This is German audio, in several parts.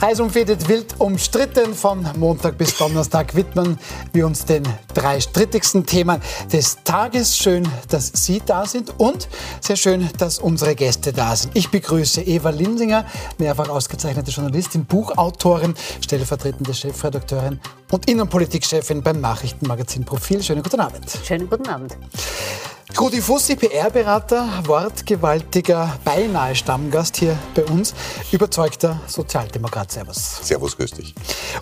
Heiß umfädet, wild umstritten. Von Montag bis Donnerstag widmen wir uns den drei strittigsten Themen des Tages. Schön, dass Sie da sind und sehr schön, dass unsere Gäste da sind. Ich begrüße Eva Linsinger, mehrfach ausgezeichnete Journalistin, Buchautorin, stellvertretende Chefredakteurin und Innenpolitikchefin beim Nachrichtenmagazin Profil. Schönen guten Abend. Schönen guten Abend. Rudi Fussi, PR-Berater, wortgewaltiger, beinahe Stammgast hier bei uns, überzeugter Sozialdemokrat. Servus. Servus, grüß dich.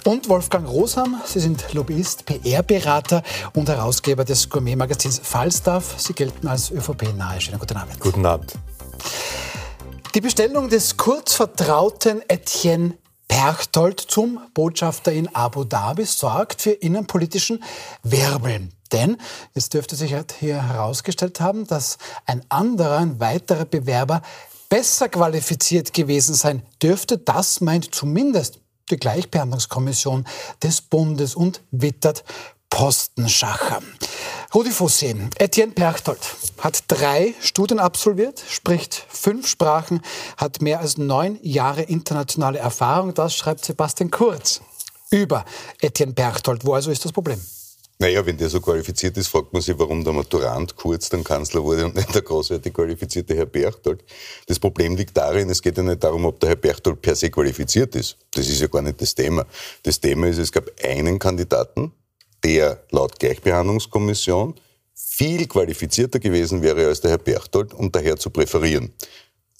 Und Wolfgang Rosam, Sie sind Lobbyist, PR-Berater und Herausgeber des Gourmet-Magazins Falstaff. Sie gelten als ÖVP-nahe. Schönen guten Abend. Guten Abend. Die Bestellung des kurzvertrauten Etienne Perchtold zum Botschafter in Abu Dhabi sorgt für innenpolitischen Wirbeln. Denn es dürfte sich halt hier herausgestellt haben, dass ein anderer, ein weiterer Bewerber besser qualifiziert gewesen sein dürfte. Das meint zumindest die Gleichbehandlungskommission des Bundes und wittert Postenschacher. Rudi Fussi, Etienne Perchtold hat drei Studien absolviert, spricht fünf Sprachen, hat mehr als neun Jahre internationale Erfahrung. Das schreibt Sebastian Kurz über Etienne Perchtold. Wo also ist das Problem? Naja, wenn der so qualifiziert ist, fragt man sich, warum der Maturant kurz dann Kanzler wurde und nicht der großartig qualifizierte Herr Berchtold. Das Problem liegt darin, es geht ja nicht darum, ob der Herr Berchtold per se qualifiziert ist. Das ist ja gar nicht das Thema. Das Thema ist, es gab einen Kandidaten, der laut Gleichbehandlungskommission viel qualifizierter gewesen wäre als der Herr Berchtold und daher zu präferieren.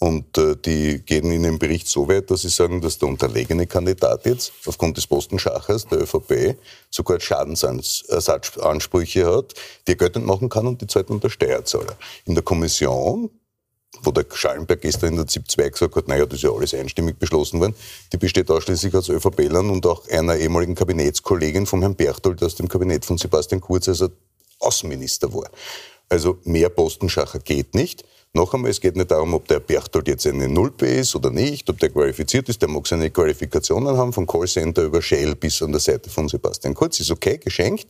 Und äh, die gehen in dem Bericht so weit, dass sie sagen, dass der unterlegene Kandidat jetzt aufgrund des Postenschachers der ÖVP sogar Schadensersatzansprüche hat, die er geltend machen kann und die zahlt man der Steuerzahler. In der Kommission, wo der Schallenberg gestern in der ZIP 2 gesagt hat, naja, das ist ja alles einstimmig beschlossen worden, die besteht ausschließlich aus ÖVP-Lern und auch einer ehemaligen Kabinettskollegin vom Herrn Berchtold aus dem Kabinett von Sebastian Kurz, als er Außenminister war. Also mehr Postenschacher geht nicht. Noch einmal, es geht nicht darum, ob der Berchtold jetzt eine Nulpe ist oder nicht, ob der qualifiziert ist. Der mag seine Qualifikationen haben, vom Callcenter über Shell bis an der Seite von Sebastian Kurz. Ist okay, geschenkt.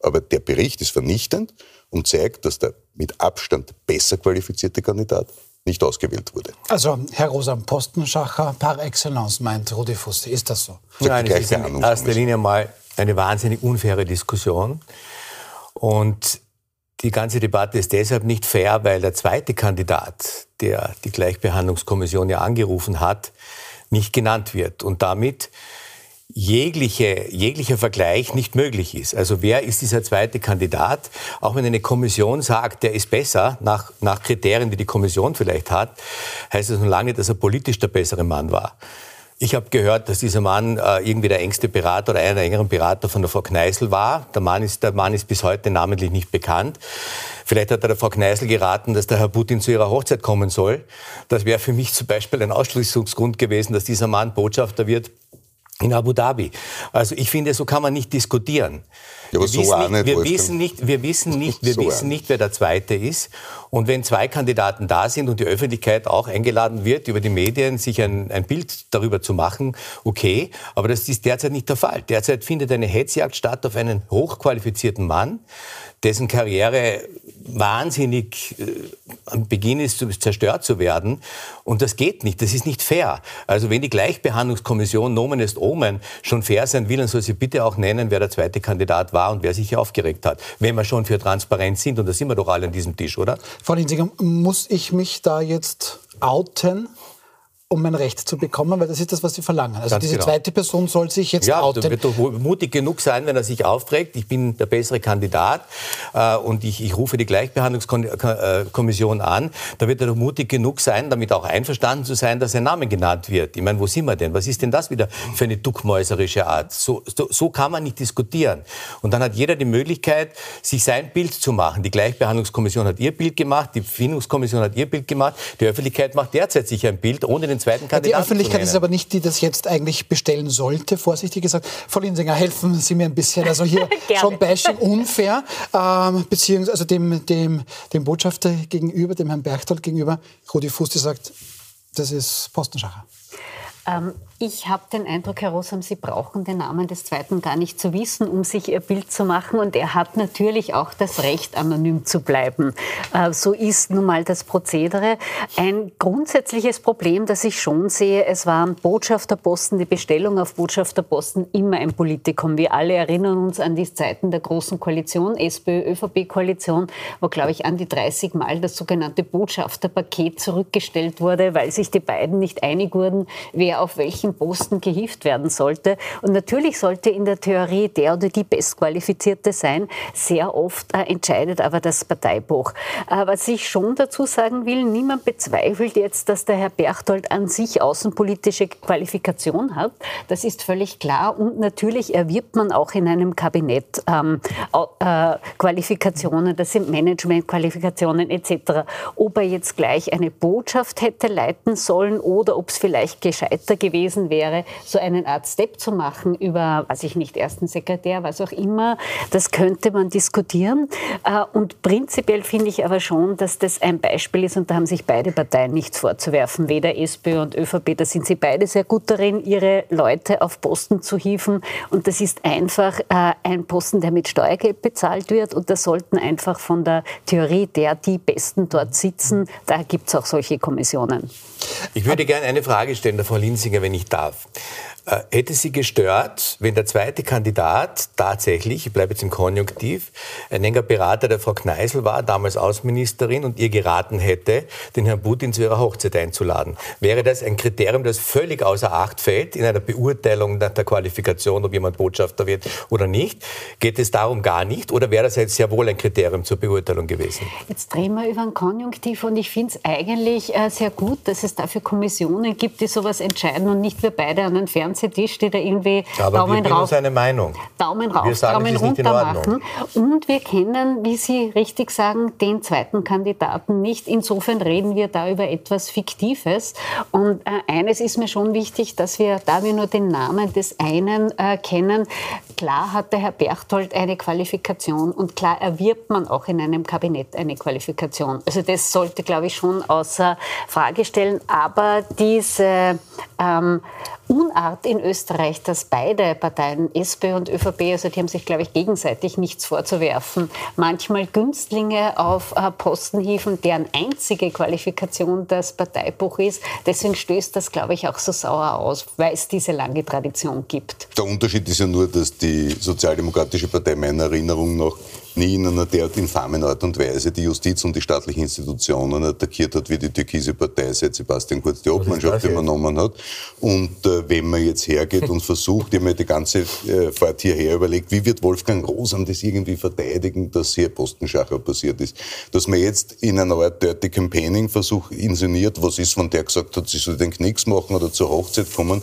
Aber der Bericht ist vernichtend und zeigt, dass der mit Abstand besser qualifizierte Kandidat nicht ausgewählt wurde. Also, Herr Rosam, Postenschacher par excellence, meint Rudi Fuste. Ist das so? Nein, es ist in erster Linie mal eine wahnsinnig unfaire Diskussion. Und die ganze Debatte ist deshalb nicht fair, weil der zweite Kandidat, der die Gleichbehandlungskommission ja angerufen hat, nicht genannt wird und damit jegliche, jeglicher Vergleich nicht möglich ist. Also wer ist dieser zweite Kandidat? Auch wenn eine Kommission sagt, der ist besser, nach, nach Kriterien, die die Kommission vielleicht hat, heißt das noch lange, dass er politisch der bessere Mann war. Ich habe gehört, dass dieser Mann äh, irgendwie der engste Berater oder einer der engeren Berater von der Frau Kneißl war. Der Mann, ist, der Mann ist bis heute namentlich nicht bekannt. Vielleicht hat er der Frau Kneißl geraten, dass der Herr Putin zu ihrer Hochzeit kommen soll. Das wäre für mich zum Beispiel ein Ausschließungsgrund gewesen, dass dieser Mann Botschafter wird in Abu Dhabi. Also ich finde, so kann man nicht diskutieren. Ja, wir, so wissen nicht, wir wissen nicht, wir wissen nicht, wir so wissen nicht, wer der Zweite ist. Und wenn zwei Kandidaten da sind und die Öffentlichkeit auch eingeladen wird, über die Medien sich ein, ein Bild darüber zu machen, okay. Aber das ist derzeit nicht der Fall. Derzeit findet eine Hetzjagd statt auf einen hochqualifizierten Mann, dessen Karriere wahnsinnig äh, am Beginn ist, zerstört zu werden. Und das geht nicht. Das ist nicht fair. Also wenn die Gleichbehandlungskommission Nomen est Omen schon fair sein will, dann soll sie bitte auch nennen, wer der zweite Kandidat war und wer sich hier aufgeregt hat. Wenn wir schon für Transparenz sind, und da sind wir doch alle an diesem Tisch, oder? Frau Linsinger, muss ich mich da jetzt outen? Um mein Recht zu bekommen, weil das ist das, was Sie verlangen. Also Ganz diese genau. zweite Person soll sich jetzt ja, outen. Ja, wird doch mutig genug sein, wenn er sich aufregt. Ich bin der bessere Kandidat äh, und ich, ich, rufe die Gleichbehandlungskommission an. Da wird er doch mutig genug sein, damit auch einverstanden zu sein, dass sein Name genannt wird. Ich meine, wo sind wir denn? Was ist denn das wieder für eine duckmäuserische Art? So, so, so kann man nicht diskutieren. Und dann hat jeder die Möglichkeit, sich sein Bild zu machen. Die Gleichbehandlungskommission hat ihr Bild gemacht, die Findungskommission hat ihr Bild gemacht, die Öffentlichkeit macht derzeit sich ein Bild, ohne den zweiten Kandidaten Die Öffentlichkeit ist aber nicht die, die das jetzt eigentlich bestellen sollte, vorsichtig gesagt. Frau Linsinger, helfen Sie mir ein bisschen. Also hier schon Bashing unfair, ähm, beziehungsweise also dem, dem, dem Botschafter gegenüber, dem Herrn Berchtold gegenüber, Rudi Fusti sagt, das ist Postenschacher. Ähm, ich habe den Eindruck, Herr Rosam, Sie brauchen den Namen des Zweiten gar nicht zu wissen, um sich Ihr Bild zu machen. Und er hat natürlich auch das Recht, anonym zu bleiben. Äh, so ist nun mal das Prozedere. Ein grundsätzliches Problem, das ich schon sehe, es waren Botschafterposten, die Bestellung auf Botschafterposten immer ein Politikum. Wir alle erinnern uns an die Zeiten der Großen Koalition, SPÖ-ÖVP-Koalition, wo, glaube ich, an die 30 Mal das sogenannte Botschafterpaket zurückgestellt wurde, weil sich die beiden nicht einig wurden, wer auf welchen Posten gehievt werden sollte. Und natürlich sollte in der Theorie der oder die Bestqualifizierte sein. Sehr oft äh, entscheidet aber das Parteibuch. Äh, was ich schon dazu sagen will, niemand bezweifelt jetzt, dass der Herr Berchtold an sich außenpolitische Qualifikation hat. Das ist völlig klar. Und natürlich erwirbt man auch in einem Kabinett ähm, äh, Qualifikationen, das sind Managementqualifikationen etc. Ob er jetzt gleich eine Botschaft hätte leiten sollen oder ob es vielleicht gescheiter gewesen gewesen wäre, so einen Art Step zu machen über, weiß ich nicht, ersten Sekretär, was auch immer, das könnte man diskutieren. Äh, und prinzipiell finde ich aber schon, dass das ein Beispiel ist und da haben sich beide Parteien nichts vorzuwerfen, weder SPÖ und ÖVP. Da sind sie beide sehr gut darin, ihre Leute auf Posten zu hieven. Und das ist einfach äh, ein Posten, der mit Steuergeld bezahlt wird. Und da sollten einfach von der Theorie der, die Besten dort sitzen, da gibt es auch solche Kommissionen. Ich würde gerne eine Frage stellen, der Frau Linsinger, wenn ich darf. Äh, hätte Sie gestört, wenn der zweite Kandidat tatsächlich, ich bleibe jetzt im Konjunktiv, ein enger Berater der Frau Kneißl war, damals Außenministerin, und ihr geraten hätte, den Herrn Putin zu ihrer Hochzeit einzuladen? Wäre das ein Kriterium, das völlig außer Acht fällt in einer Beurteilung nach der Qualifikation, ob jemand Botschafter wird oder nicht? Geht es darum gar nicht? Oder wäre das jetzt sehr wohl ein Kriterium zur Beurteilung gewesen? Jetzt drehen wir über ein Konjunktiv und ich finde es eigentlich äh, sehr gut, dass es dafür Kommissionen gibt, die sowas entscheiden und nicht wir beide an den Fernsehen Fernsehtisch, die da irgendwie Aber Daumen rauf, seine Meinung. Daumen rauf, sagen, Daumen runter machen. Und wir kennen, wie Sie richtig sagen, den zweiten Kandidaten nicht. Insofern reden wir da über etwas Fiktives. Und äh, eines ist mir schon wichtig, dass wir, da wir nur den Namen des einen äh, kennen, klar hat der Herr Berchtold eine Qualifikation und klar erwirbt man auch in einem Kabinett eine Qualifikation. Also das sollte, glaube ich, schon außer Frage stellen. Aber diese ähm, Unart in Österreich, dass beide Parteien, SPÖ und ÖVP, also die haben sich, glaube ich, gegenseitig nichts vorzuwerfen, manchmal Günstlinge auf äh, Posten hieven, deren einzige Qualifikation das Parteibuch ist. Deswegen stößt das, glaube ich, auch so sauer aus, weil es diese lange Tradition gibt. Der Unterschied ist ja nur, dass die Sozialdemokratische Partei meiner Erinnerung nach nie in einer derart infamen Art und Weise die Justiz und die staatlichen Institutionen attackiert hat, wie die türkise Partei seit Sebastian Kurz die Obmannschaft übernommen hat. Und äh, wenn man jetzt hergeht und versucht, ich habe mir die ganze äh, Fahrt hierher überlegt, wie wird Wolfgang Rosam das irgendwie verteidigen, dass hier Postenschacher passiert ist. Dass man jetzt in einer Art Dirty Campaigning Versuch inszeniert, was ist, wenn der gesagt hat, sie soll den Knicks machen oder zur Hochzeit kommen,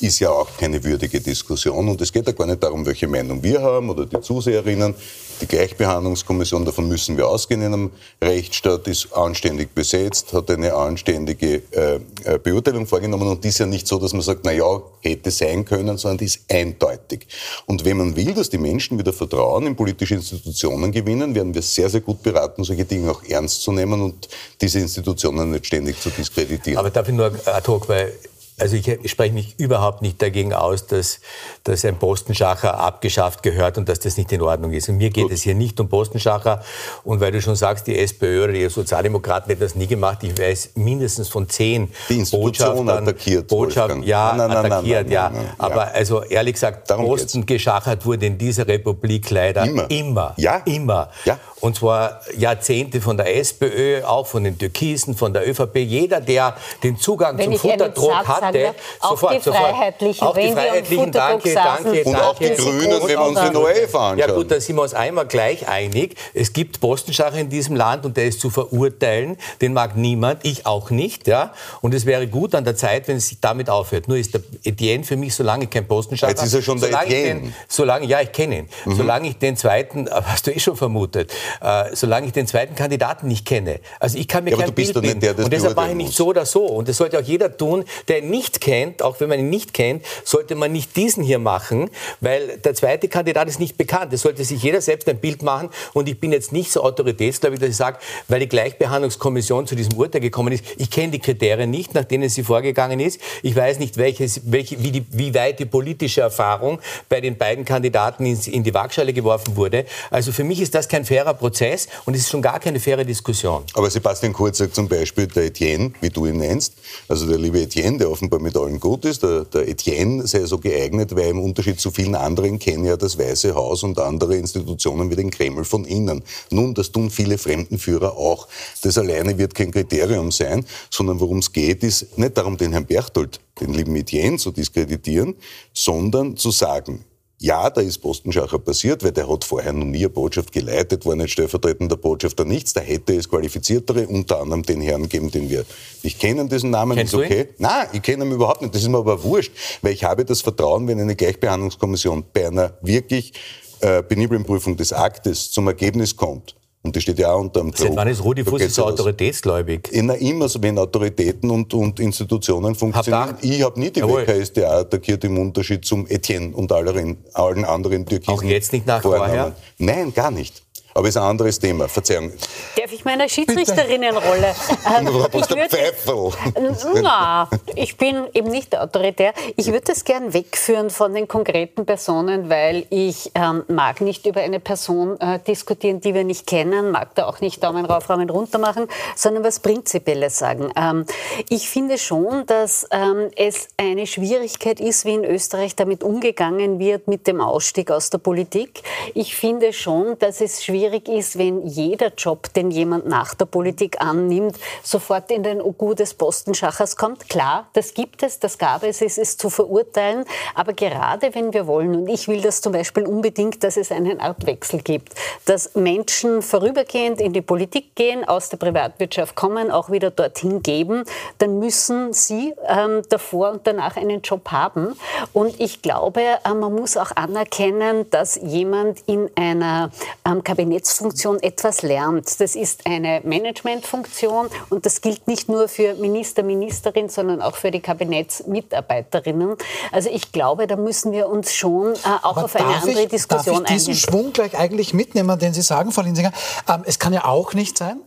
ist ja auch keine würdige Diskussion. Und es geht ja gar nicht darum, welche Meinung wir haben oder die Zuseherinnen. Die Gleichbehandlungskommission, davon müssen wir ausgehen in einem Rechtsstaat, ist anständig besetzt, hat eine anständige äh, äh, Beurteilung vorgenommen und die ist ja nicht so, dass man sagt, na ja, hätte sein können, sondern die ist eindeutig. Und wenn man will, dass die Menschen wieder Vertrauen in politische Institutionen gewinnen, werden wir sehr, sehr gut beraten, solche Dinge auch ernst zu nehmen und diese Institutionen nicht ständig zu diskreditieren. Aber darf ich nur ad hoc, weil also ich, ich spreche mich überhaupt nicht dagegen aus, dass, dass ein Postenschacher abgeschafft gehört und dass das nicht in Ordnung ist. Und mir geht Gut. es hier nicht um Postenschacher. Und weil du schon sagst, die SPÖ oder die Sozialdemokraten hätten das nie gemacht, ich weiß mindestens von zehn die Botschaftern. attackiert, Botschaft, ja, nein, nein, attackiert, nein, ja. Aber ja. also ehrlich gesagt, Darum Posten geht's. geschachert wurde in dieser Republik leider immer. Immer. Ja. immer. Ja. Und zwar Jahrzehnte von der SPÖ, auch von den Türkisen, von der ÖVP. Jeder, der den Zugang Wenn zum Futterdruck hatte, auch sofort, die Freiheitlichen, auch die Freiheitlichen, danke, danke, Und auch die Grünen, wenn wir uns die neue anschauen. Ja gut, da sind wir uns einmal gleich einig. Es gibt Postenschacher in diesem Land und der ist zu verurteilen. Den mag niemand, ich auch nicht. Ja? Und es wäre gut an der Zeit, wenn es sich damit aufhört. Nur ist der Etienne für mich, solange kein Postenschacher... Jetzt ist er schon der Etienne. Den, solange, ja, ich kenne ihn. Mhm. Solange ich den zweiten, hast du eh schon vermutet, äh, solange ich den zweiten Kandidaten nicht kenne. Also ich kann mir ja, kein Bild bilden. Der, und deshalb mache ich nicht so oder so. Und das sollte auch jeder tun, der nicht nicht kennt, auch wenn man ihn nicht kennt, sollte man nicht diesen hier machen, weil der zweite Kandidat ist nicht bekannt. Es sollte sich jeder selbst ein Bild machen. Und ich bin jetzt nicht so autoritätsgläubig, dass ich sage, weil die Gleichbehandlungskommission zu diesem Urteil gekommen ist, ich kenne die Kriterien nicht, nach denen sie vorgegangen ist. Ich weiß nicht, welches, welche, wie, die, wie weit die politische Erfahrung bei den beiden Kandidaten in, in die Waagschale geworfen wurde. Also für mich ist das kein fairer Prozess und es ist schon gar keine faire Diskussion. Aber Sebastian Kurz sagt zum Beispiel, der Etienne, wie du ihn nennst, also der liebe Etienne, der offenbar mit allen gut ist, der, der Etienne sei so geeignet, weil im Unterschied zu vielen anderen kenne ja das Weiße Haus und andere Institutionen wie den Kreml von innen. Nun, das tun viele Fremdenführer auch. Das alleine wird kein Kriterium sein, sondern worum es geht, ist nicht darum, den Herrn Berchtold, den lieben Etienne zu diskreditieren, sondern zu sagen, ja, da ist Postenschacher passiert, weil der hat vorher noch nie eine Botschaft geleitet, war nicht stellvertretender Botschafter, nichts. Da hätte es qualifiziertere, unter anderem den Herrn geben, den wir nicht kennen, diesen Namen, Kennst ist okay. du ihn? Nein, ich kenne ihn überhaupt nicht. Das ist mir aber wurscht, weil ich habe das Vertrauen, wenn eine Gleichbehandlungskommission bei einer wirklich äh, peniblen Prüfung des Aktes zum Ergebnis kommt, und das steht ja auch unter dem Druck. Seit wann ist Rudi Fuß so autoritätsgläubig? Na, immer so, wenn Autoritäten und, und Institutionen funktionieren. Habt Ich habe nie die Jawohl. WKSDA attackiert im Unterschied zum Etienne und allen, allen anderen Türkisen. Auch jetzt nicht nach vorher? Nein, gar nicht. Aber ist ein anderes Thema. Verzeihung. Darf ich meiner Schiedsrichterinnenrolle? Bist ich würde-. Na, ich bin eben nicht autoritär. Ich würde das gern wegführen von den konkreten Personen, weil ich ähm, mag nicht über eine Person äh, diskutieren, die wir nicht kennen, mag da auch nicht Daumen rauf, Daumen runter machen, sondern was Prinzipielles sagen. Ähm, ich finde schon, dass ähm, es eine Schwierigkeit ist, wie in Österreich damit umgegangen wird mit dem Ausstieg aus der Politik. Ich finde schon, dass es schwierig ist, wenn jeder Job, den jemand nach der Politik annimmt, sofort in den Ogu des Postenschachers kommt. Klar, das gibt es, das gab es, es ist zu verurteilen. Aber gerade wenn wir wollen, und ich will das zum Beispiel unbedingt, dass es einen Art Wechsel gibt, dass Menschen vorübergehend in die Politik gehen, aus der Privatwirtschaft kommen, auch wieder dorthin geben, dann müssen sie ähm, davor und danach einen Job haben. Und ich glaube, äh, man muss auch anerkennen, dass jemand in einer ähm, Kabinettsfunktion etwas lernt. Das ist eine Managementfunktion und das gilt nicht nur für Minister, Ministerin, sondern auch für die Kabinettsmitarbeiterinnen. Also ich glaube, da müssen wir uns schon äh, auch Aber auf eine andere ich, Diskussion darf ich diesen eingehen. Schwung gleich eigentlich mitnehmen, den Sie sagen, Frau Linsinger? Ähm, es kann ja auch nicht sein,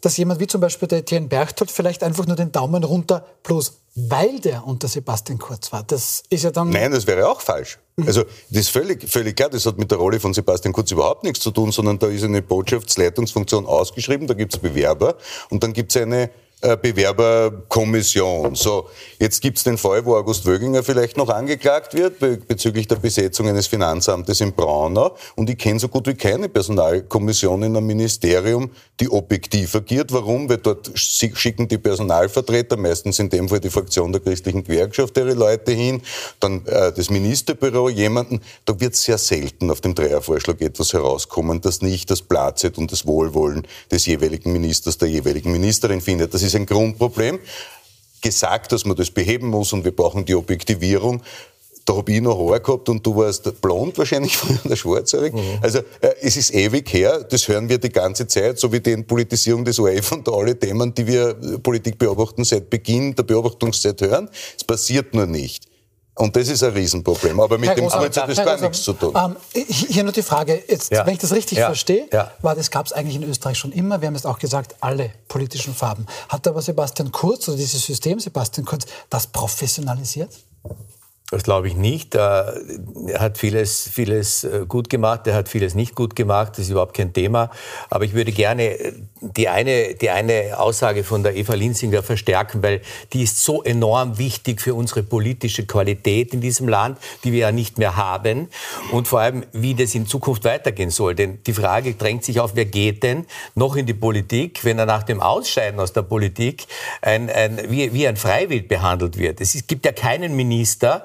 dass jemand wie zum Beispiel der Etienne Berchtold vielleicht einfach nur den Daumen runter, bloß weil der unter Sebastian Kurz war. Das ist ja dann... Nein, das wäre auch falsch. Also das ist völlig, völlig klar, das hat mit der Rolle von Sebastian Kurz überhaupt nichts zu tun, sondern da ist eine Botschaftsleitungsfunktion ausgeschrieben, da gibt es Bewerber und dann gibt es eine Bewerberkommission. So, jetzt gibt es den Fall, wo August Wöginger vielleicht noch angeklagt wird be bezüglich der Besetzung eines Finanzamtes in Braunau. Und ich kenne so gut wie keine Personalkommission in einem Ministerium, die objektiv agiert. Warum? Weil dort schi- schicken die Personalvertreter, meistens in dem Fall die Fraktion der christlichen Gewerkschaft, ihre Leute hin, dann äh, das Ministerbüro, jemanden. Da wird sehr selten auf dem Dreiervorschlag etwas herauskommen, das nicht das Platzet und das Wohlwollen des jeweiligen Ministers, der jeweiligen Ministerin findet. Das ist ein Grundproblem. Gesagt, dass man das beheben muss und wir brauchen die Objektivierung. Da habe ich noch Haar gehabt und du warst blond wahrscheinlich von der Schwarzhaarig. Also äh, es ist ewig her, das hören wir die ganze Zeit, so wie die Entpolitisierung des ORF und alle Themen, die wir Politik beobachten seit Beginn der Beobachtungszeit hören. Es passiert nur nicht. Und das ist ein Riesenproblem. Aber mit Herr dem Großmann, Kurz hat das gar nichts zu tun. Ähm, hier nur die Frage, jetzt, Ja. wenn ich das richtig Ja. verstehe, Ja. war das gab es eigentlich in Österreich schon immer. Wir haben es auch gesagt, alle politischen Farben. Hat aber Sebastian Kurz oder dieses System Sebastian Kurz das professionalisiert? Das glaube ich nicht. Äh, Er hat vieles, vieles äh, gut gemacht, er hat vieles nicht gut gemacht, das ist überhaupt kein Thema. Aber ich würde gerne äh, die eine, die eine Aussage von der Eva Linsinger verstärken, weil die ist so enorm wichtig für unsere politische Qualität in diesem Land, die wir ja nicht mehr haben. Und vor allem, wie das in Zukunft weitergehen soll. Denn die Frage drängt sich auf, wer geht denn noch in die Politik, wenn er nach dem Ausscheiden aus der Politik ein, ein, wie, wie ein Freiwild behandelt wird. Es gibt ja keinen Minister,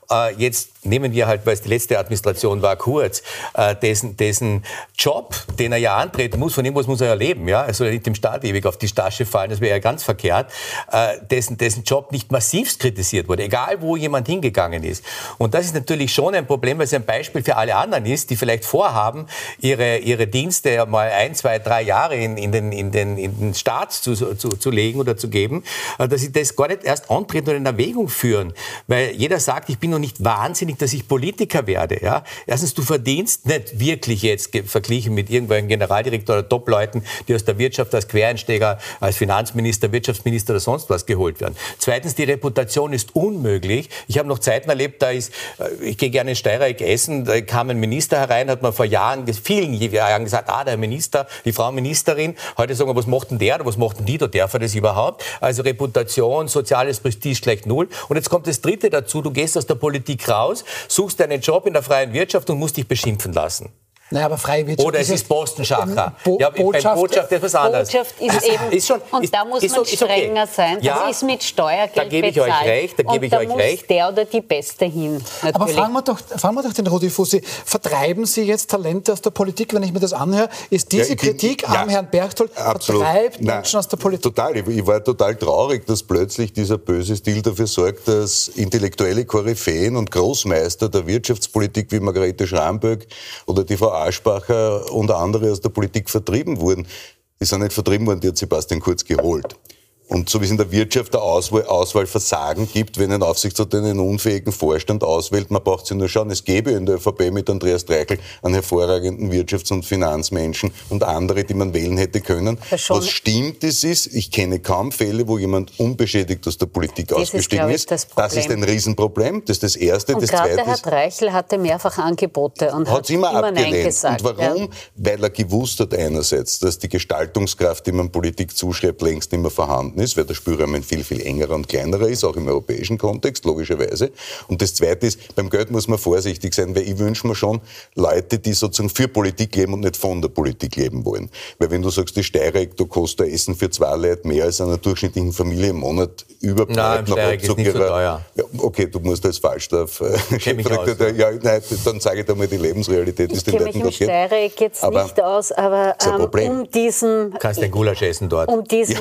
jetzt nehmen wir halt, weil es die letzte Administration war, kurz, äh, dessen, dessen Job, den er ja antreten muss, von dem was muss er ja leben, ja, er soll ja nicht dem Staat ewig auf die Tasche fallen, das wäre ja ganz verkehrt, äh, dessen, dessen Job nicht massivst kritisiert wurde, egal wo jemand hingegangen ist. Und das ist natürlich schon ein Problem, weil es ein Beispiel für alle anderen ist, die vielleicht vorhaben, ihre, ihre Dienste mal ein, zwei, drei Jahre in, in, den, in, den, in den Staat zu, zu, zu legen oder zu geben, äh, dass sie das gar nicht erst antreten oder in Erwägung führen. Weil jeder sagt, ich bin noch nicht wahnsinnig, dass ich Politiker werde. Ja? Erstens, du verdienst nicht wirklich jetzt verglichen mit irgendwelchen Generaldirektor oder Top-Leuten, die aus der Wirtschaft als Quereinsteiger, als Finanzminister, Wirtschaftsminister oder sonst was geholt werden. Zweitens, die Reputation ist unmöglich. Ich habe noch Zeiten erlebt, da ist, äh, ich gehe gerne in Steirereck essen, da kam ein Minister herein, hat man vor Jahren, vielen Jahren gesagt, ah, der Minister, die Frau Ministerin. Heute sagen wir, was macht denn der oder was macht denn die, da darf er das überhaupt? Also Reputation, soziales Prestige gleich null. Und jetzt kommt das Dritte dazu, du gehst aus der Politik raus, suchst einen Job in der freien Wirtschaft und musst dich beschimpfen lassen. Naja, aber freie Wirtschaft Oder es ist Postenschacher. Bo ja, Botschaft, Botschaft ist was anderes. Botschaft ist also, eben, ist schon, und ist, da muss man strenger okay. sein. Das ja, ist mit Steuergeld Da gebe ich bezahlt. euch recht, da gebe ich euch recht. der oder die Beste hin. Natürlich. Aber fragen wir, doch, fragen wir doch den Rudi Fussi, vertreiben Sie jetzt Talente aus der Politik, wenn ich mir das anhöre? Ist diese ja, Kritik am Herrn Berchtold, absolut. vertreibt Nein, Menschen aus der Politik? Total. Ich war total traurig, dass plötzlich dieser böse Stil dafür sorgt, dass intellektuelle Koryphäen und Großmeister der Wirtschaftspolitik wie Margarete Schramböck oder die Frau Aschbacher und andere aus der Politik vertrieben wurden. Die sind nicht vertrieben worden, die hat Sebastian Kurz geholt. Und so wie es in der Wirtschaft der Auswahl, Auswahlversagen gibt, wenn ein Aufsichtsrat einen unfähigen Vorstand auswählt, man braucht sich nur schauen, es gäbe in der ÖVP mit Andreas Dreichel einen hervorragenden Wirtschafts- und Finanzmenschen und andere, die man wählen hätte können. Was stimmt, ist, ist, ich kenne kaum Fälle, wo jemand unbeschädigt aus der Politik das ausgestiegen ist. Das, das, ist ein Riesenproblem. Das ist das Erste. Und das Zweite Herr Dreichel hatte mehrfach Angebote und hat immer, immer abgelehnt. Nein gesagt. Und warum? Ja. Weil er gewusst hat einerseits, dass die Gestaltungskraft, die man Politik zuschreibt, längst nicht mehr vorhanden ist, weil der Spielraum ein viel, viel engerer und kleinerer ist, auch im europäischen Kontext, logischerweise. Und das Zweite ist, beim Geld muss man vorsichtig sein, weil ich wünsche mir schon Leute, die sozusagen für Politik leben und nicht von der Politik leben wollen. Weil wenn du sagst, die Steireck, du kostet Essen für zwei Leute mehr als einer durchschnittlichen Familie im Monat überbleibt. Nein, ist nicht so teuer. Ja, okay, du musst als Falstaff äh, ja, nein, dann sage ich dir mal, die Lebensrealität ich ist den Leuten mich im Steireck jetzt aber nicht aus, aber ähm, um diesen... Kannst den Gulasch essen dort. Um diesen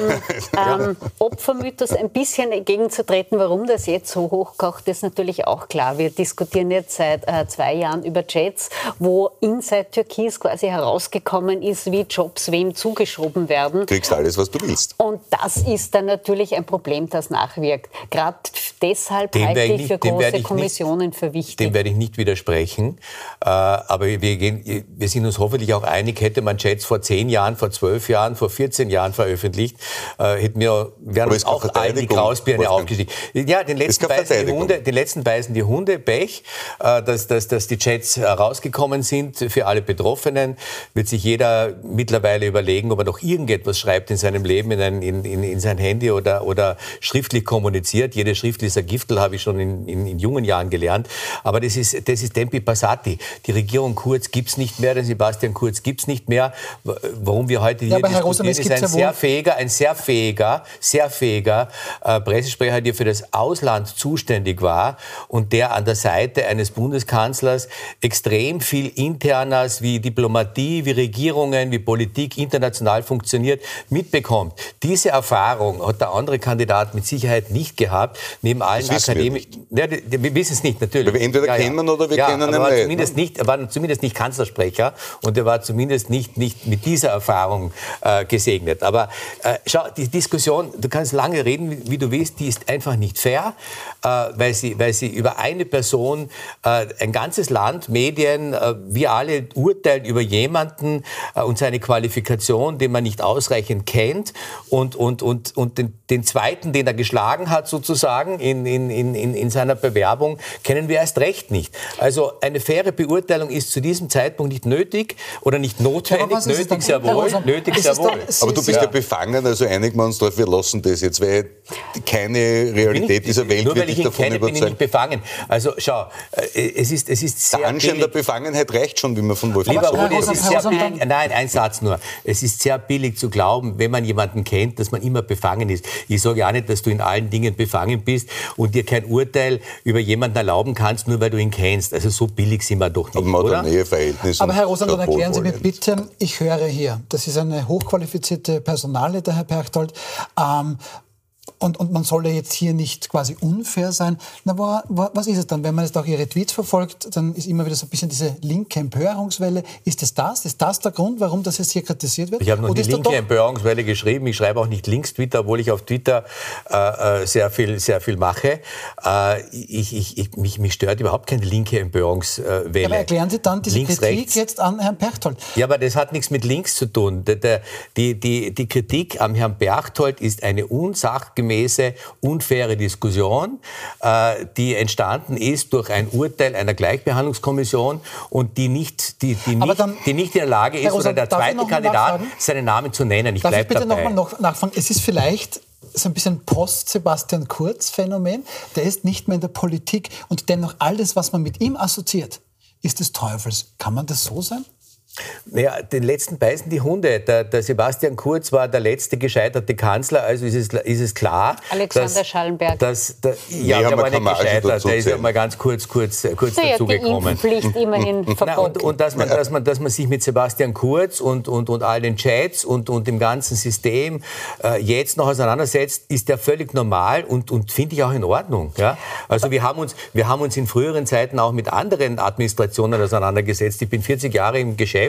ja. ähm, Opfermythos ein bisschen entgegenzutreten, warum das jetzt so hochkocht, ist natürlich auch klar. Wir diskutieren jetzt seit äh, zwei Jahren über Jets, wo Inside Türkis quasi herausgekommen ist, wie Jobs wem zugeschoben werden. Du kriegst alles, was du willst. Und das ist dann natürlich ein Problem, das nachwirkt. Gerade deshalb dem halte ich, für große Kommissionen nicht, für wichtig. Dem werde ich nicht widersprechen. Äh, aber wir, gehen, wir sind uns hoffentlich auch einig, hätte man Jets vor zehn Jahren, vor zwölf Jahren, vor 14 Jahren veröffentlicht, äh, hätten wir, wären uns auch die Grausbirne aufgestiegen. Ja, den letzten, beißen die Hunde, den letzten beißen die Hunde, Pech, äh, dass, dass, dass die Jets rausgekommen sind für alle Betroffenen. Wird sich jeder mittlerweile überlegen, ob er noch irgendetwas schreibt in seinem Leben, in, ein, in, in, in sein Handy oder, oder schriftlich kommuniziert. Jede Schrift ist ein Giftel, habe ich schon in, in, in, jungen Jahren gelernt. Aber das ist, das ist Tempi Passati. Die Regierung Kurz gibt's nicht mehr, den Sebastian Kurz gibt's nicht mehr. Warum wir heute hier ja, diskutieren, ist ein sehr fähiger, ein sehr fähiger, sehr fähiger äh, Pressesprecher, der für das Ausland zuständig war und der an der Seite eines Bundeskanzlers extrem viel Internas wie Diplomatie, wie Regierungen, wie Politik international funktioniert, mitbekommt. Diese Erfahrung hat der andere Kandidat mit Sicherheit nicht gehabt, neben allen Akademikern. Ja, wir wissen es nicht, natürlich. Wir entweder ja, ja. kennen oder wir ja, kennen ihn nicht. Zumindest nicht. Er war zumindest nicht Kanzlersprecher und er war zumindest nicht, nicht mit dieser Erfahrung äh, gesegnet. Aber äh, schau, die Diskussion, du kannst lange reden, wie du willst, die ist einfach nicht fair, äh, weil, sie, weil sie über eine Person äh, ein ganzes Land, Medien, äh, wir alle urteilen über jemanden äh, und seine Qualifikation, den man nicht ausreichend kennt und, und, und, und den, den zweiten, den er geschlagen hat sozusagen in, in, in, in seiner Bewerbung, kennen wir erst recht nicht. Also eine faire Beurteilung ist zu diesem Zeitpunkt nicht nötig oder nicht notwendig, nötig sehr wohl, nötig sehr wohl. Aber du bist ja, ja befangen, also einigen wir uns darauf, wir lassen das jetzt, weil keine Realität ich, dieser Welt nur weil wird ich ihn davon kenne, überzeugen. bin ich nicht befangen. Also schau, äh, es ist, es ist sehr Der Anschein der billig. Befangenheit reicht schon, wie man von Wolfgang Lieber Aber Rudi, es ist sehr billig, nein, ein Satz nur. Es ist sehr billig zu glauben, wenn man jemanden kennt, dass man immer befangen ist. Ich sage auch nicht, dass du in allen Dingen befangen bist und dir kein Urteil über jemanden erlauben kannst, nur weil du ihn kennst. Also so billig sind wir doch nicht, Aber man oder? Näheverhältnis. Aber Herr Rosenthal, schaut erklären Sie mir bitte, ich höre hier, das ist eine hochqualifizierte Personale, der Herr Perchtold, ähm, und, und man solle jetzt hier nicht quasi unfair sein. Na, wa- wa- was ist es dann? Wenn man jetzt auch Ihre Tweets verfolgt, dann ist immer wieder so ein bisschen diese linke Empörungswelle. Ist es das? Ist das der Grund, warum das jetzt hier kritisiert wird? Ich habe noch Oder die linke Empörungswelle geschrieben. Ich schreibe auch nicht Links-Twitter, obwohl ich auf Twitter äh, äh, sehr, viel, sehr viel mache. Äh, ich, ich, ich, mich, mich stört überhaupt keine linke Empörungswelle. Ja, aber erklären Sie dann diese Links, Kritik rechts. jetzt an Herrn Perchtold. Ja, aber das hat nichts mit links zu tun. Die, die, die Kritik am Herrn Berchtold ist eine unsachgemäße, unfaire Diskussion, äh, die entstanden ist durch ein Urteil einer Gleichbehandlungskommission und die nicht, die, die nicht, dann- die nicht in der Lage ist, Herr oder Rosa, der zweite Kandidat, seinen Namen zu nennen. Ich Darf ich bitte nochmal noch nachfragen? Es ist vielleicht so ein bisschen Post-Sebastian Kurz-Phänomen. Der ist nicht mehr in der Politik und dennoch alles, was man mit ihm assoziiert, ist des Teufels. Kann man das so sein? Naja, den letzten beißen die Hunde. Der, der Sebastian Kurz war der letzte gescheiterte Kanzler, also ist es, ist es klar. Alexander dass, Schallenberg. Dass, der, ja, Nee, der war nicht gescheitert, der ist ja mal ganz kurz, kurz, kurz Naja, die dazugekommen. Impfpflicht immerhin Na, verboten. und, und dass, man, dass, man, dass man sich mit Sebastian Kurz und, und, und all den Chats und, und dem ganzen System äh, jetzt noch auseinandersetzt, ist ja völlig normal und, und finde ich auch in Ordnung. Ja? Also wir haben, uns, wir haben uns in früheren Zeiten auch mit anderen Administrationen auseinandergesetzt. Ich bin 40 Jahre im Geschäft,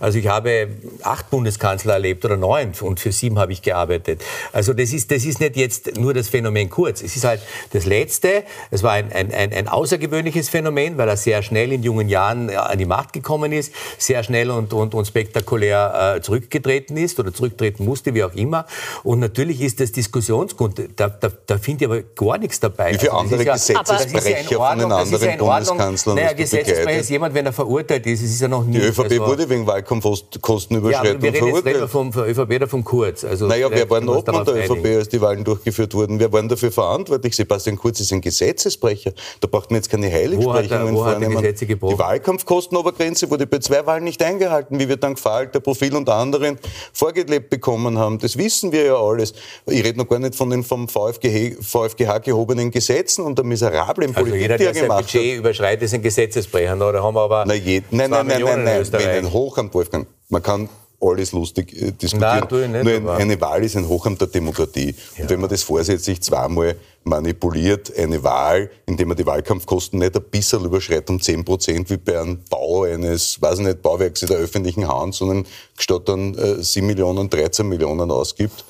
also ich habe acht Bundeskanzler erlebt oder neun und für sieben habe ich gearbeitet. Also das ist, das ist nicht jetzt nur das Phänomen Kurz. Es ist halt das Letzte. Es war ein, ein, ein, ein außergewöhnliches Phänomen, weil er sehr schnell in jungen Jahren äh, an die Macht gekommen ist, sehr schnell und, und, und spektakulär äh, zurückgetreten ist oder zurücktreten musste, wie auch immer. Und natürlich ist das Diskussionsgrund, da, da, da finde ich aber gar nichts dabei. Wie viele Also andere ja- Gesetzesbrecher ja von den anderen. Bundeskanzlern Naja, Gesetzesbrecher ist jemand, wenn er verurteilt ist. Es ist ja noch nie. Die ÖVP also- wurde wegen ja, aber Wahlkampfkostenüberschreitung wir reden jetzt nicht mehr verurteilt. vom, ÖVP oder vom Kurz. Also Naja, war wir uns Obmann der ÖVP, einigen. als die Wahlen durchgeführt wurden? Wer war dafür verantwortlich? Sebastian Kurz ist ein Gesetzesbrecher. Da braucht man jetzt keine Heiligsprechungen Wo hat er- wo hat er vornehmen. Gebrochen? Die Wahlkampfkostenobergrenze wurde bei zwei Wahlen nicht eingehalten, wie wir dank Falter, Profil und anderen vorgelebt bekommen haben. Das wissen wir ja alles. Ich rede noch gar nicht von den vom VfGH, VfGH gehobenen Gesetzen und der miserablen Also Politik, jeder, die er der sein gemacht hat. Budget überschreitet, ist ein Gesetzesbrecher. Da haben wir aber Na, je, nein, nein, nein, nein, in nein. Ein Hochamt, Wolfgang, man kann alles lustig äh, diskutieren. Nein, nicht, Nur ein, eine Wahl ist ein Hochamt der Demokratie. Und wenn man das vorsätzlich zweimal manipuliert, eine Wahl, indem man die Wahlkampfkosten nicht ein bisschen überschreitet um 10 Prozent, wie bei einem Bau eines, weiß ich nicht, Bauwerks in der öffentlichen Hand, sondern statt dann äh, 7 Millionen, 13 Millionen ausgibt,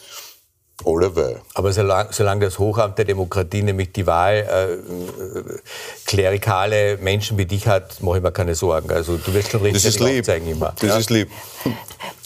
weil. Aber solange, solange das Hochamt der Demokratie, nämlich die Wahl, äh, klerikale Menschen wie dich hat, mache ich mir keine Sorgen. Also du wirst schon richtig Das ist lieb. zeigen immer. Das ist lieb.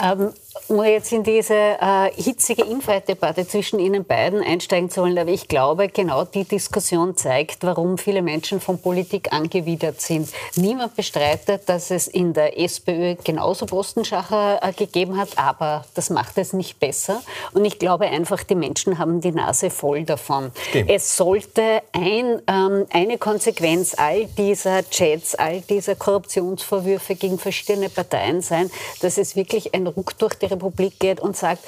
Ähm, um jetzt in diese äh, hitzige Infight-Debatte zwischen Ihnen beiden einsteigen zu wollen, aber ich glaube, genau die Diskussion zeigt, warum viele Menschen von Politik angewidert sind. Niemand bestreitet, dass es in der SPÖ genauso Postenschacher äh, gegeben hat, aber das macht es nicht besser. Und ich glaube einfach, die Menschen haben die Nase voll davon. Stimmt. Es sollte ein, ähm, eine Konsequenz all dieser Chats, all dieser Korruptionsvorwürfe gegen verschiedene Parteien sein, dass es wirklich ein Ruck durch die Republik geht und sagt,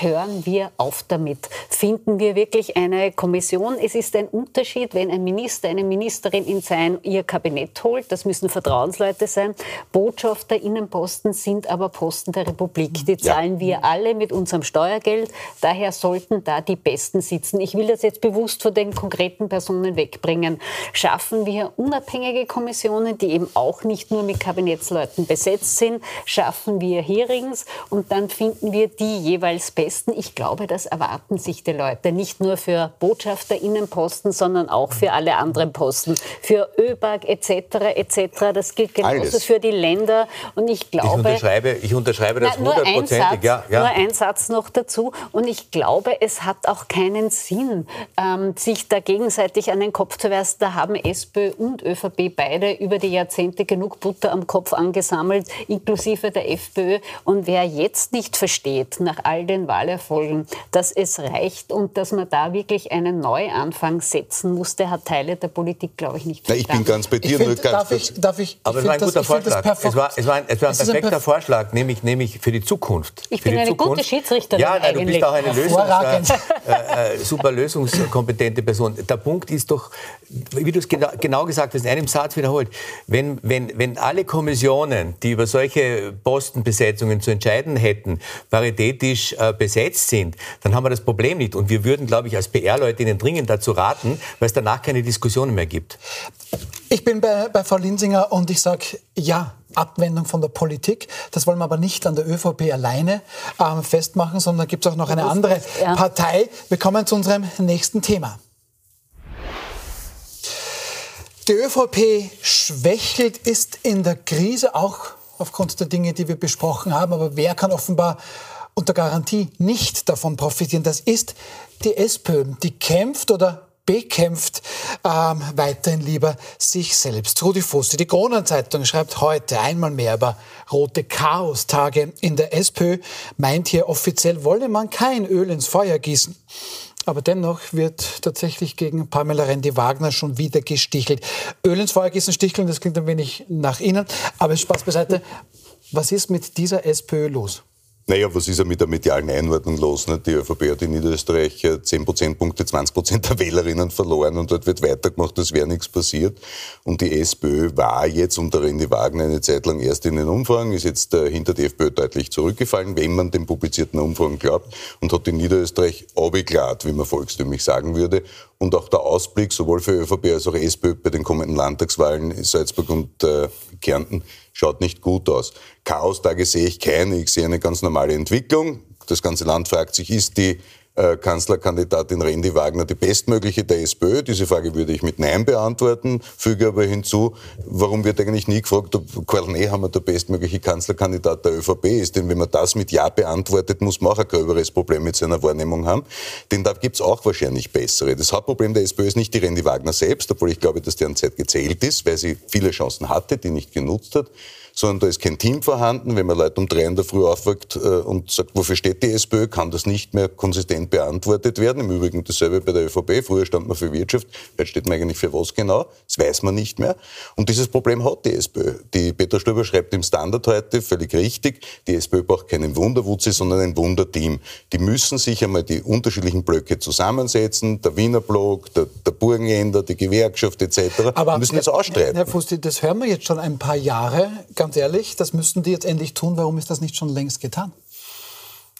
hören wir auf damit. Finden wir wirklich eine Kommission. Es ist ein Unterschied, wenn ein Minister, eine Ministerin in sein, ihr Kabinett holt. Das müssen Vertrauensleute sein. Botschafter, Innenposten sind aber Posten der Republik. Die zahlen wir alle mit unserem Steuergeld. Daher sollten da die Besten sitzen. Ich will das jetzt bewusst von den konkreten Personen wegbringen. Schaffen wir unabhängige Kommissionen, die eben auch nicht nur mit Kabinettsleuten besetzt sind. Schaffen wir Hearings und dann finden wir die jeweils Besten. Ich glaube, das erwarten sich die Leute. Nicht nur für BotschafterInnenposten, sondern auch für alle anderen Posten. Für ÖBAG etc. etc. Das gilt genauso Alles. für die Länder. Und ich Ich glaube, unterschreibe, ich unterschreibe das na, nur, ein hundertprozentig. Satz, Ja, ja. nur ein Satz noch dazu. Und ich glaube, es hat auch keinen Sinn, ähm, sich da gegenseitig an den Kopf zu werfen. Da haben SPÖ und ÖVP beide über die Jahrzehnte genug Butter am Kopf angesammelt, inklusive der FPÖ. Und wer jetzt nicht versteht nach all den Wahlerfolgen, dass es reicht und dass man da wirklich einen Neuanfang setzen muss, der hat Teile der Politik, glaube ich, nicht verstanden. ich bin ganz bei dir. Find, darf, ich, darf ich, Aber es war ein guter Vorschlag. Es war, es war ein, es war ein perfekter ein Vorschlag, nämlich, nämlich für die Zukunft. Ich für bin eine Zukunft. gute Schiedsrichterin Ja, nein, du bist auch eine Lösungs, äh, äh, super lösungskompetente Person. Der Punkt ist doch, wie du es genau, genau gesagt hast, in einem Satz wiederholt, wenn, wenn, wenn alle Kommissionen, die über solche Postenbesetzungen zu entscheiden hätten, paritätisch äh, besetzt sind, dann haben wir das Problem nicht. Und wir würden, glaube ich, als PR-Leute Ihnen dringend dazu raten, weil es danach keine Diskussionen mehr gibt. Ich bin bei, bei Frau Linsinger und ich sage ja. Abwendung von der Politik. Das wollen wir aber nicht an der ÖVP alleine ähm, festmachen, sondern da gibt es auch noch eine andere ja. Partei. Wir kommen zu unserem nächsten Thema. Die ÖVP schwächelt, ist in der Krise auch aufgrund der Dinge, die wir besprochen haben. Aber wer kann offenbar unter Garantie nicht davon profitieren? Das ist die SPÖ. Die kämpft oder bekämpft ähm, weiterhin lieber sich selbst. Rudi Fusti, die Kronenzeitung schreibt heute einmal mehr über rote Chaostage in der SPÖ, meint hier offiziell wolle man kein Öl ins Feuer gießen. Aber dennoch wird tatsächlich gegen Pamela Rendi-Wagner schon wieder gestichelt. Öl ins Feuer gießen, sticheln, das klingt ein wenig nach Ihnen. Aber Spaß beiseite. Was ist mit dieser SPÖ los? Naja, was ist ja mit der medialen Einordnung los? Ne? Die ÖVP hat in Niederösterreich 10 Prozentpunkte, 20 Prozent der Wählerinnen verloren und dort wird weitergemacht, als wäre nichts passiert. Und die SPÖ war jetzt unter René Wagner eine Zeit lang erst in den Umfragen, ist jetzt äh, hinter der FPÖ deutlich zurückgefallen, wenn man den publizierten Umfragen glaubt, und hat in Niederösterreich abgeklart, wie man volkstümlich sagen würde. Und auch der Ausblick sowohl für ÖVP als auch SPÖ bei den kommenden Landtagswahlen in Salzburg und äh, Kärnten schaut nicht gut aus. Chaostage sehe ich keine. Ich sehe eine ganz normale Entwicklung. Das ganze Land fragt sich, ist die Kanzlerkandidatin Rendi Wagner die bestmögliche der SPÖ? Diese Frage würde ich mit Nein beantworten, füge aber hinzu, warum wird eigentlich nie gefragt, ob Karl Nehammer der bestmögliche Kanzlerkandidat der ÖVP ist? Denn wenn man das mit Ja beantwortet, muss man auch ein gröberes Problem mit seiner Wahrnehmung haben. Denn da gibt es auch wahrscheinlich bessere. Das Hauptproblem der SPÖ ist nicht die Rendi Wagner selbst, obwohl ich glaube, dass deren Zeit gezählt ist, weil sie viele Chancen hatte, die nicht genutzt hat sondern da ist kein Team vorhanden. Wenn man Leute um drei in der Früh aufweckt äh, und sagt, wofür steht die SPÖ, kann das nicht mehr konsistent beantwortet werden. Im Übrigen dasselbe bei der ÖVP. Früher stand man für Wirtschaft, jetzt steht man eigentlich für was genau. Das weiß man nicht mehr. Und dieses Problem hat die SPÖ. Die Peter Stöber schreibt im Standard heute völlig richtig, die SPÖ braucht keinen Wunderwutzi, sondern ein Wunderteam. Die müssen sich einmal die unterschiedlichen Blöcke zusammensetzen, der Wiener Block, der, der Burgenländer, die Gewerkschaft etc. Aber müssen jetzt ausstreiten. Herr Fusti, das hören wir jetzt schon ein paar Jahre. Ganz ganz ehrlich, das müssten die jetzt endlich tun. Warum ist das nicht schon längst getan?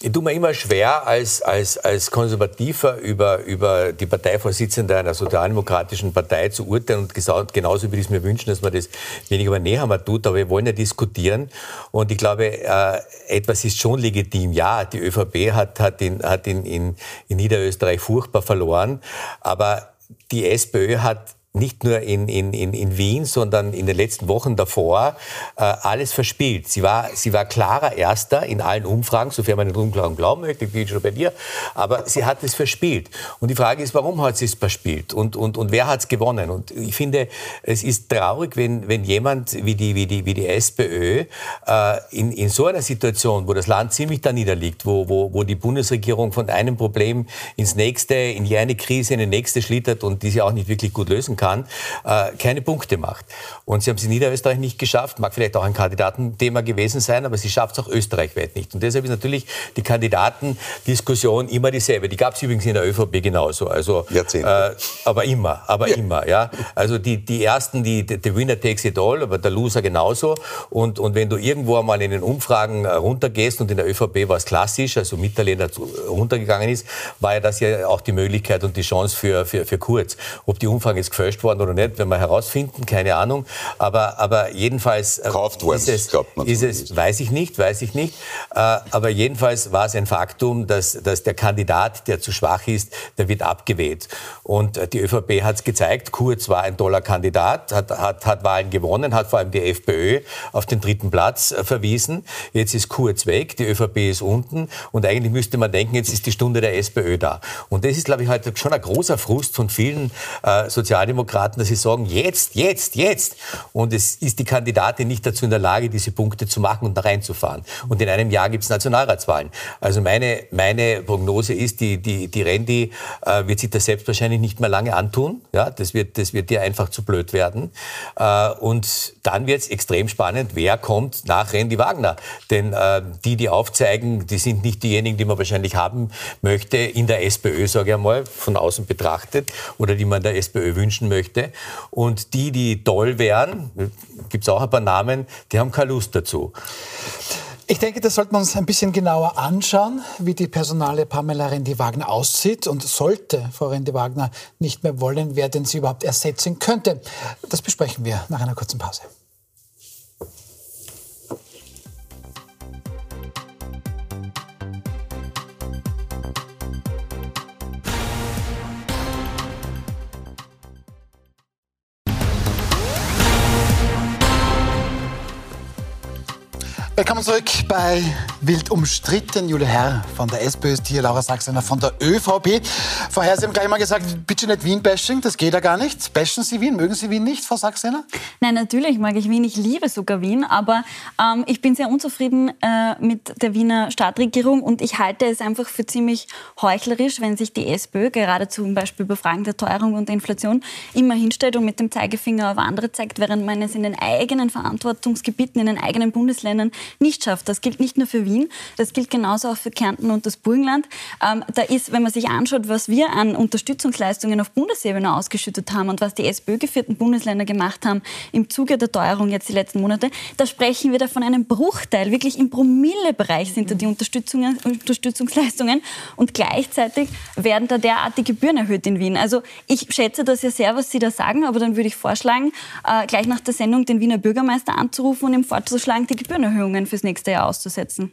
Ich tue mir immer schwer, als, als, als Konservativer über, über die Parteivorsitzende einer sozialdemokratischen Partei zu urteilen und genauso würde ich es mir wünschen, dass man das weniger näher mal tut, aber wir wollen ja diskutieren und ich glaube, äh, etwas ist schon legitim. Ja, die ÖVP hat, hat, in, hat in, in, in Niederösterreich furchtbar verloren, aber die SPÖ hat nicht nur in, in, in, in Wien, sondern in den letzten Wochen davor äh, alles verspielt. Sie war, sie war klarer Erster in allen Umfragen, sofern man den Umfragen glauben möchte, bin schon bei dir, aber sie hat es verspielt. Und die Frage ist, warum hat sie es verspielt und, und, und wer hat es gewonnen? Und ich finde, es ist traurig, wenn, wenn jemand wie die, wie die, wie die SPÖ äh, in, in so einer Situation, wo das Land ziemlich da niederliegt, wo, wo, wo die Bundesregierung von einem Problem ins nächste, in eine Krise, in die nächste schlittert und die sie auch nicht wirklich gut lösen kann, äh, keine Punkte macht. Und sie haben es in Niederösterreich nicht geschafft, mag vielleicht auch ein Kandidatenthema gewesen sein, aber sie schafft es auch österreichweit nicht. Und deshalb ist natürlich die Kandidatendiskussion immer dieselbe. Die gab es übrigens in der ÖVP genauso. Also, Jahrzehnte. Äh, aber immer, aber ja. immer. Ja? Also die, die Ersten, die, the winner takes it all, aber der Loser genauso. Und, und wenn du irgendwo einmal in den Umfragen äh, runtergehst und in der ÖVP war es klassisch, also Mitterländer runtergegangen ist, war ja das ja auch die Möglichkeit und die Chance für, für, für Kurz. Ob die Umfragen jetzt gefälscht gefälscht worden oder nicht, werden wir herausfinden, keine Ahnung. Aber, aber jedenfalls äh, Kauft worden, ist es, glaubt man ist es, weiß ich nicht, weiß ich nicht. Äh, aber jedenfalls war es ein Faktum, dass, dass der Kandidat, der zu schwach ist, der wird abgewählt. Und äh, die ÖVP hat es gezeigt, Kurz war ein toller Kandidat, hat, hat, hat Wahlen gewonnen, hat vor allem die FPÖ auf den dritten Platz verwiesen. Jetzt ist Kurz weg, die ÖVP ist unten und eigentlich müsste man denken, jetzt ist die Stunde der SPÖ da. Und das ist, glaube ich, heute schon ein großer Frust von vielen äh, Sozialdemokraten, Sozialdemokraten, dass sie sagen, jetzt, jetzt, jetzt. Und es ist die Kandidatin nicht dazu in der Lage, diese Punkte zu machen und da reinzufahren. Und in einem Jahr gibt es Nationalratswahlen. Also meine, meine Prognose ist, die, die, die Randy äh, wird sich das selbst wahrscheinlich nicht mehr lange antun. Ja, das wird, das wird ihr einfach zu blöd werden. Äh, und dann wird es extrem spannend, wer kommt nach Randy Wagner. Denn äh, die, die aufzeigen, die sind nicht diejenigen, die man wahrscheinlich haben möchte in der SPÖ, sage ich einmal, von außen betrachtet, oder die man der SPÖ wünschen möchte. Und die, die toll wären, gibt es auch ein paar Namen, die haben keine Lust dazu. Ich denke, das sollten wir uns ein bisschen genauer anschauen, wie die Personale Pamela Rendi-Wagner aussieht und sollte Frau Rendi-Wagner nicht mehr wollen, wer denn sie überhaupt ersetzen könnte. Das besprechen wir nach einer kurzen Pause. Willkommen zurück bei Wild umstritten. Julia Herr von der SPÖ ist hier, Laura Sachsener von der ÖVP. Vorher, Sie haben gleich mal gesagt, bitte nicht Wien-Bashing, das geht ja gar nicht. Bashen Sie Wien? Mögen Sie Wien nicht, Frau Sachsener? Nein, natürlich mag ich Wien. Ich liebe sogar Wien. Aber ähm, ich bin sehr unzufrieden äh, mit der Wiener Stadtregierung und ich halte es einfach für ziemlich heuchlerisch, wenn sich die SPÖ gerade zum Beispiel über Fragen der Teuerung und der Inflation immer hinstellt und mit dem Zeigefinger auf andere zeigt, während man es in den eigenen Verantwortungsgebieten, in den eigenen Bundesländern nicht schafft. Das gilt nicht nur für Wien, das gilt genauso auch für Kärnten und das Burgenland. Ähm, da ist, wenn man sich anschaut, was wir an Unterstützungsleistungen auf Bundesebene ausgeschüttet haben und was die SPÖ-geführten Bundesländer gemacht haben im Zuge der Teuerung jetzt die letzten Monate, da sprechen wir da von einem Bruchteil. Wirklich im Promillebereich sind da die Unterstützungen, Unterstützungsleistungen und gleichzeitig werden da derartige Gebühren erhöht in Wien. Also ich schätze das ja sehr, was Sie da sagen, aber dann würde ich vorschlagen, äh, gleich nach der Sendung den Wiener Bürgermeister anzurufen und ihm vorzuschlagen, die Gebührenerhöhungen fürs nächste Jahr auszusetzen.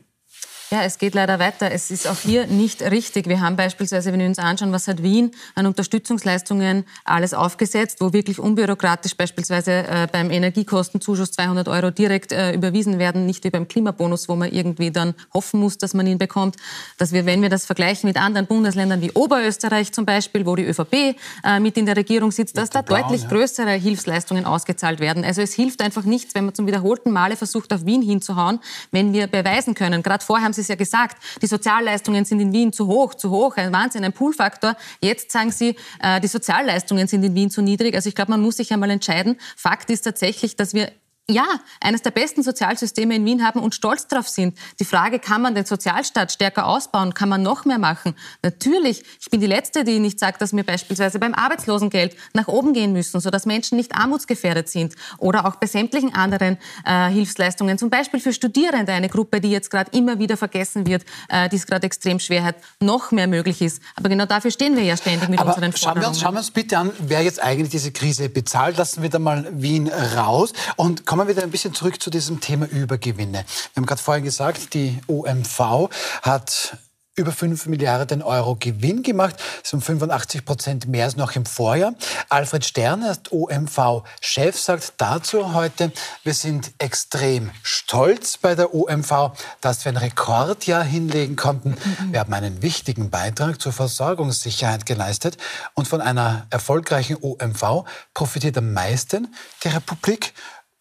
Ja, es geht leider weiter. Es ist auch hier nicht richtig. Wir haben beispielsweise, wenn wir uns anschauen, was hat Wien an Unterstützungsleistungen alles aufgesetzt, wo wirklich unbürokratisch beispielsweise äh, beim Energiekostenzuschuss 200 Euro direkt äh, überwiesen werden, nicht wie beim Klimabonus, wo man irgendwie dann hoffen muss, dass man ihn bekommt. Dass wir, wenn wir das vergleichen mit anderen Bundesländern wie Oberösterreich zum Beispiel, wo die ÖVP äh, mit in der Regierung sitzt, dass da Braun, deutlich ja. größere Hilfsleistungen ausgezahlt werden. Also es hilft einfach nichts, wenn man zum wiederholten Male versucht, auf Wien hinzuhauen, wenn wir beweisen können. Gerade vorher haben Sie es ja gesagt, die Sozialleistungen sind in Wien zu hoch, zu hoch, ein Wahnsinn, ein Poolfaktor. Jetzt sagen Sie, äh, die Sozialleistungen sind in Wien zu niedrig. Also ich glaube, man muss sich einmal entscheiden. Fakt ist tatsächlich, dass wir ja, eines der besten Sozialsysteme in Wien haben und stolz darauf sind. Die Frage, kann man den Sozialstaat stärker ausbauen? Kann man noch mehr machen? Natürlich, ich bin die Letzte, die nicht sagt, dass wir beispielsweise beim Arbeitslosengeld nach oben gehen müssen, sodass Menschen nicht armutsgefährdet sind. Oder auch bei sämtlichen anderen äh, Hilfsleistungen, zum Beispiel für Studierende, eine Gruppe, die jetzt gerade immer wieder vergessen wird, äh, die es gerade extrem schwer hat, noch mehr möglich ist. Aber genau dafür stehen wir ja ständig mit Aber unseren Forderungen. Schauen wir, uns, schauen wir uns bitte an, wer jetzt eigentlich diese Krise bezahlt. Lassen wir da mal Wien raus und kommen wir wieder ein bisschen zurück zu diesem Thema Übergewinne. Wir haben gerade vorhin gesagt, die OMV hat über 5 Milliarden Euro Gewinn gemacht. Das sind 85 Prozent mehr als noch im Vorjahr. Alfred Stern, OMV-Chef, sagt dazu heute, wir sind extrem stolz bei der OMV, dass wir ein Rekordjahr hinlegen konnten. Wir haben einen wichtigen Beitrag zur Versorgungssicherheit geleistet und von einer erfolgreichen OMV profitiert am meisten die Republik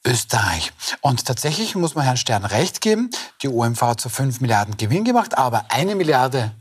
Österreich. Und tatsächlich muss man Herrn Stern recht geben, die OMV hat zu 5 Milliarden Gewinn gemacht, aber eine Milliarde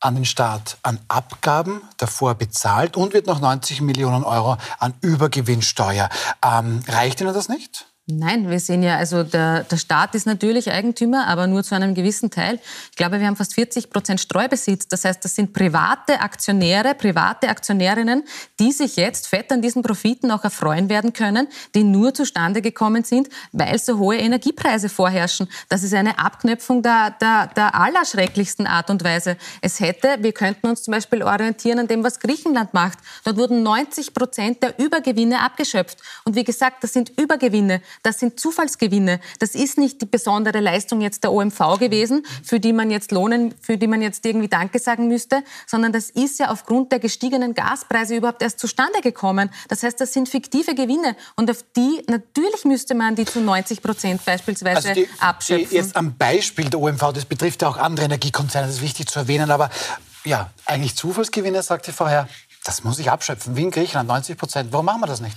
an den Staat an Abgaben davor bezahlt und wird noch 90 Millionen Euro an Übergewinnsteuer. Ähm, reicht Ihnen das nicht? Nein, wir sehen ja, also der, der Staat ist natürlich Eigentümer, aber nur zu einem gewissen Teil. Ich glaube, wir haben fast 40 Prozent Streubesitz. Das heißt, das sind private Aktionäre, private Aktionärinnen, die sich jetzt fett an diesen Profiten auch erfreuen werden können, die nur zustande gekommen sind, weil so hohe Energiepreise vorherrschen. Das ist eine Abknöpfung der, der, der allerschrecklichsten Art und Weise. Es hätte, wir könnten uns zum Beispiel orientieren an dem, was Griechenland macht. Dort wurden 90 Prozent der Übergewinne abgeschöpft. Und wie gesagt, das sind Übergewinne. Das sind Zufallsgewinne. Das ist nicht die besondere Leistung jetzt der OMV gewesen, für die man jetzt lohnen, für die man jetzt irgendwie Danke sagen müsste, sondern das ist ja aufgrund der gestiegenen Gaspreise überhaupt erst zustande gekommen. Das heißt, das sind fiktive Gewinne und auf die natürlich müsste man die zu 90 Prozent beispielsweise also die, abschöpfen. Die jetzt am Beispiel der OMV, das betrifft ja auch andere Energiekonzerne, das ist wichtig zu erwähnen, aber ja, eigentlich Zufallsgewinne, sagte vorher Das muss ich abschöpfen. Wien, Griechenland, 90 Prozent. Warum machen wir das nicht?